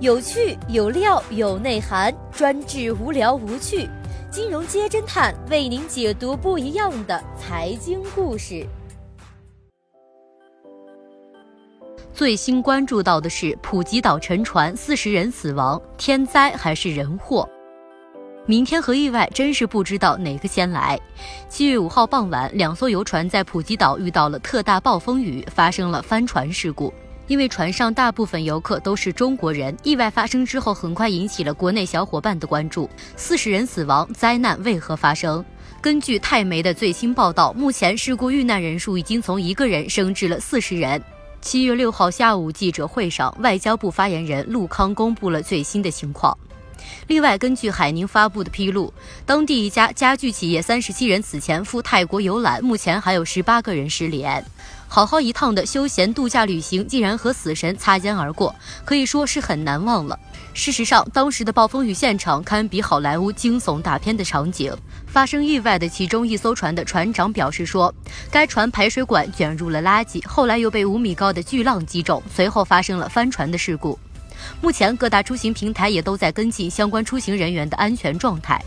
有趣有料有内涵，专治无聊无趣。金融街侦探为您解读不一样的财经故事。最新关注到的是普吉岛沉船，四十人死亡，天灾还是人祸？明天和意外真是不知道哪个先来。七月五号傍晚，两艘游船在普吉岛遇到了特大暴风雨，发生了翻船事故。因为船上大部分游客都是中国人，意外发生之后很快引起了国内小伙伴的关注。四十人死亡，灾难为何发生？根据泰媒的最新报道，目前事故遇难人数已经从一个人升至了四十人。七月六号下午记者会上，外交部发言人陆康公布了最新的情况。另外，根据海宁发布的披露，当地一家家具企业三十七人此前赴泰国游览，目前还有十八个人失联。好好一趟的休闲度假旅行，竟然和死神擦肩而过，可以说是很难忘了。事实上，当时的暴风雨现场堪比好莱坞惊悚大片的场景。发生意外的其中一艘船的船长表示说，该船排水管卷入了垃圾，后来又被五米高的巨浪击中，随后发生了翻船的事故。目前各大出行平台也都在跟进相关出行人员的安全状态。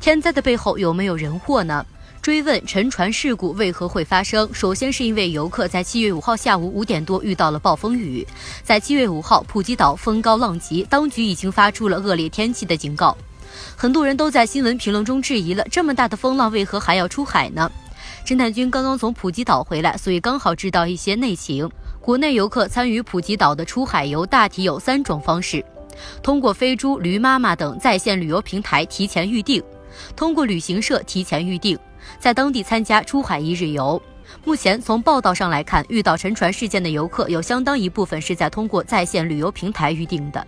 天灾的背后有没有人祸呢？追问沉船事故为何会发生，首先是因为游客在七月五号下午五点多遇到了暴风雨。在七月五号，普吉岛风高浪急，当局已经发出了恶劣天气的警告。很多人都在新闻评论中质疑了：这么大的风浪，为何还要出海呢？侦探君刚刚从普吉岛回来，所以刚好知道一些内情。国内游客参与普吉岛的出海游，大体有三种方式：通过飞猪、驴妈妈等在线旅游平台提前预订，通过旅行社提前预订。在当地参加出海一日游。目前从报道上来看，遇到沉船事件的游客有相当一部分是在通过在线旅游平台预订的。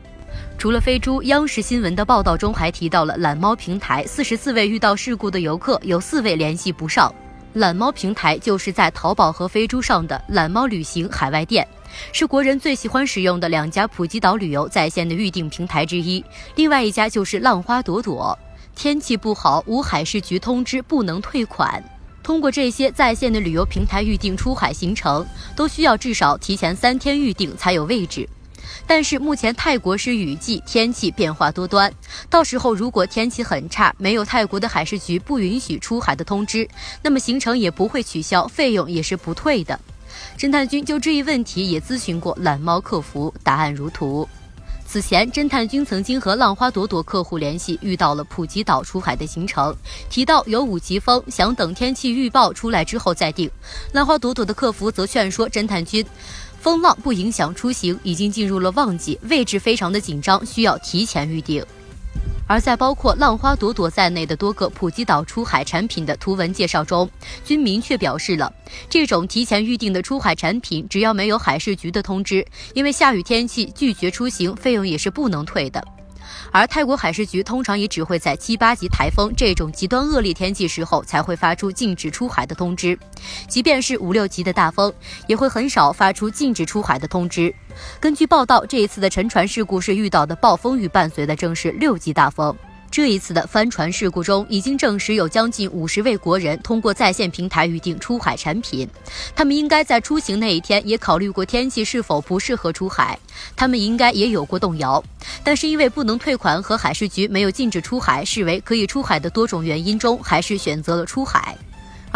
除了飞猪，央视新闻的报道中还提到了懒猫平台，四十四位遇到事故的游客有四位联系不上。懒猫平台就是在淘宝和飞猪上的懒猫旅行海外店，是国人最喜欢使用的两家普吉岛旅游在线的预订平台之一。另外一家就是浪花朵朵。天气不好，无海事局通知不能退款。通过这些在线的旅游平台预订出海行程，都需要至少提前三天预订才有位置。但是目前泰国是雨季，天气变化多端，到时候如果天气很差，没有泰国的海事局不允许出海的通知，那么行程也不会取消，费用也是不退的。侦探君就这一问题也咨询过懒猫客服，答案如图。此前，侦探君曾经和浪花朵朵客户联系，遇到了普吉岛出海的行程，提到有五级风，想等天气预报出来之后再定。浪花朵朵的客服则劝说侦探君，风浪不影响出行，已经进入了旺季，位置非常的紧张，需要提前预定。而在包括浪花朵朵在内的多个普吉岛出海产品的图文介绍中，均明确表示了，这种提前预定的出海产品，只要没有海事局的通知，因为下雨天气拒绝出行，费用也是不能退的。而泰国海事局通常也只会在七八级台风这种极端恶劣天气时候才会发出禁止出海的通知，即便是五六级的大风，也会很少发出禁止出海的通知。根据报道，这一次的沉船事故是遇到的暴风雨，伴随的正是六级大风。这一次的帆船事故中，已经证实有将近五十位国人通过在线平台预订出海产品。他们应该在出行那一天也考虑过天气是否不适合出海，他们应该也有过动摇。但是因为不能退款和海事局没有禁止出海视为可以出海的多种原因中，还是选择了出海。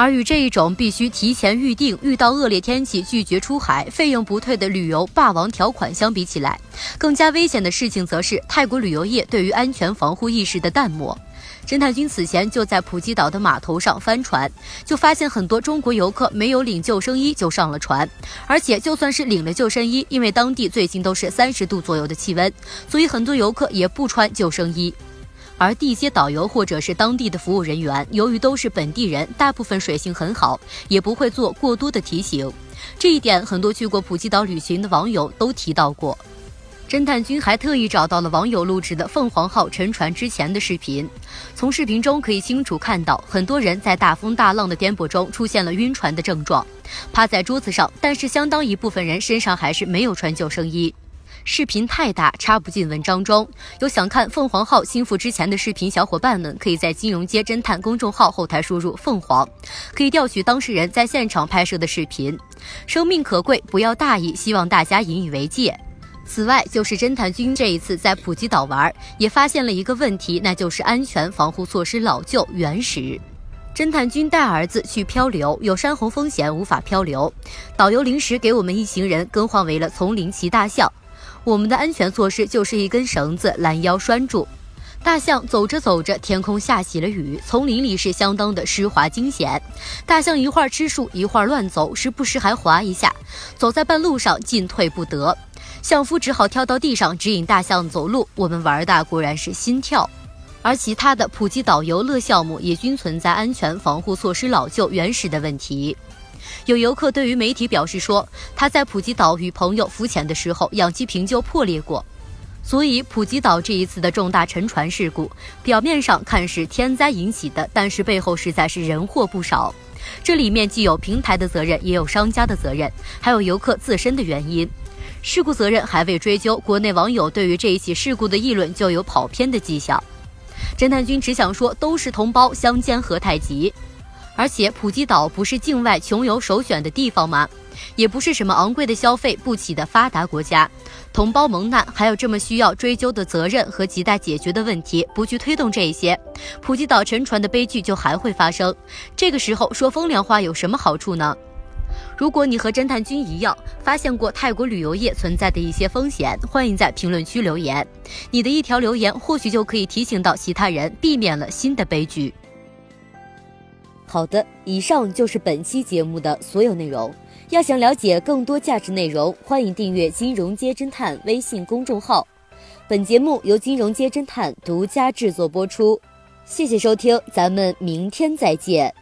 而与这一种必须提前预定、遇到恶劣天气拒绝出海、费用不退的旅游霸王条款相比起来，更加危险的事情则是泰国旅游业对于安全防护意识的淡漠。侦探君此前就在普吉岛的码头上翻船，就发现很多中国游客没有领救生衣就上了船，而且就算是领了救生衣，因为当地最近都是三十度左右的气温，所以很多游客也不穿救生衣。而地接导游或者是当地的服务人员，由于都是本地人，大部分水性很好，也不会做过多的提醒。这一点，很多去过普吉岛旅行的网友都提到过。侦探君还特意找到了网友录制的凤凰号沉船之前的视频，从视频中可以清楚看到，很多人在大风大浪的颠簸中出现了晕船的症状，趴在桌子上，但是相当一部分人身上还是没有穿救生衣。视频太大，插不进文章中。有想看凤凰号心腹之前的视频，小伙伴们可以在金融街侦探公众号后台输入“凤凰”，可以调取当事人在现场拍摄的视频。生命可贵，不要大意，希望大家引以为戒。此外，就是侦探君这一次在普吉岛玩，也发现了一个问题，那就是安全防护措施老旧、原始。侦探君带儿子去漂流，有山洪风险，无法漂流。导游临时给我们一行人更换为了丛林骑大象。我们的安全措施就是一根绳子拦腰拴住。大象走着走着，天空下起了雨，丛林里是相当的湿滑惊险。大象一会儿吃树，一会儿乱走，时不时还滑一下，走在半路上进退不得。象夫只好跳到地上指引大象走路。我们玩的果然是心跳。而其他的普吉岛游乐项目也均存在安全防护措施老旧、原始的问题。有游客对于媒体表示说，他在普吉岛与朋友浮潜的时候，氧气瓶就破裂过。所以，普吉岛这一次的重大沉船事故，表面上看是天灾引起的，但是背后实在是人祸不少。这里面既有平台的责任，也有商家的责任，还有游客自身的原因。事故责任还未追究，国内网友对于这一起事故的议论就有跑偏的迹象。侦探君只想说，都是同胞，相煎何太急。而且普吉岛不是境外穷游首选的地方吗？也不是什么昂贵的消费不起的发达国家。同胞蒙难，还有这么需要追究的责任和亟待解决的问题，不去推动这些，普吉岛沉船的悲剧就还会发生。这个时候说风凉话有什么好处呢？如果你和侦探君一样，发现过泰国旅游业存在的一些风险，欢迎在评论区留言。你的一条留言，或许就可以提醒到其他人，避免了新的悲剧。好的，以上就是本期节目的所有内容。要想了解更多价值内容，欢迎订阅“金融街侦探”微信公众号。本节目由金融街侦探独家制作播出，谢谢收听，咱们明天再见。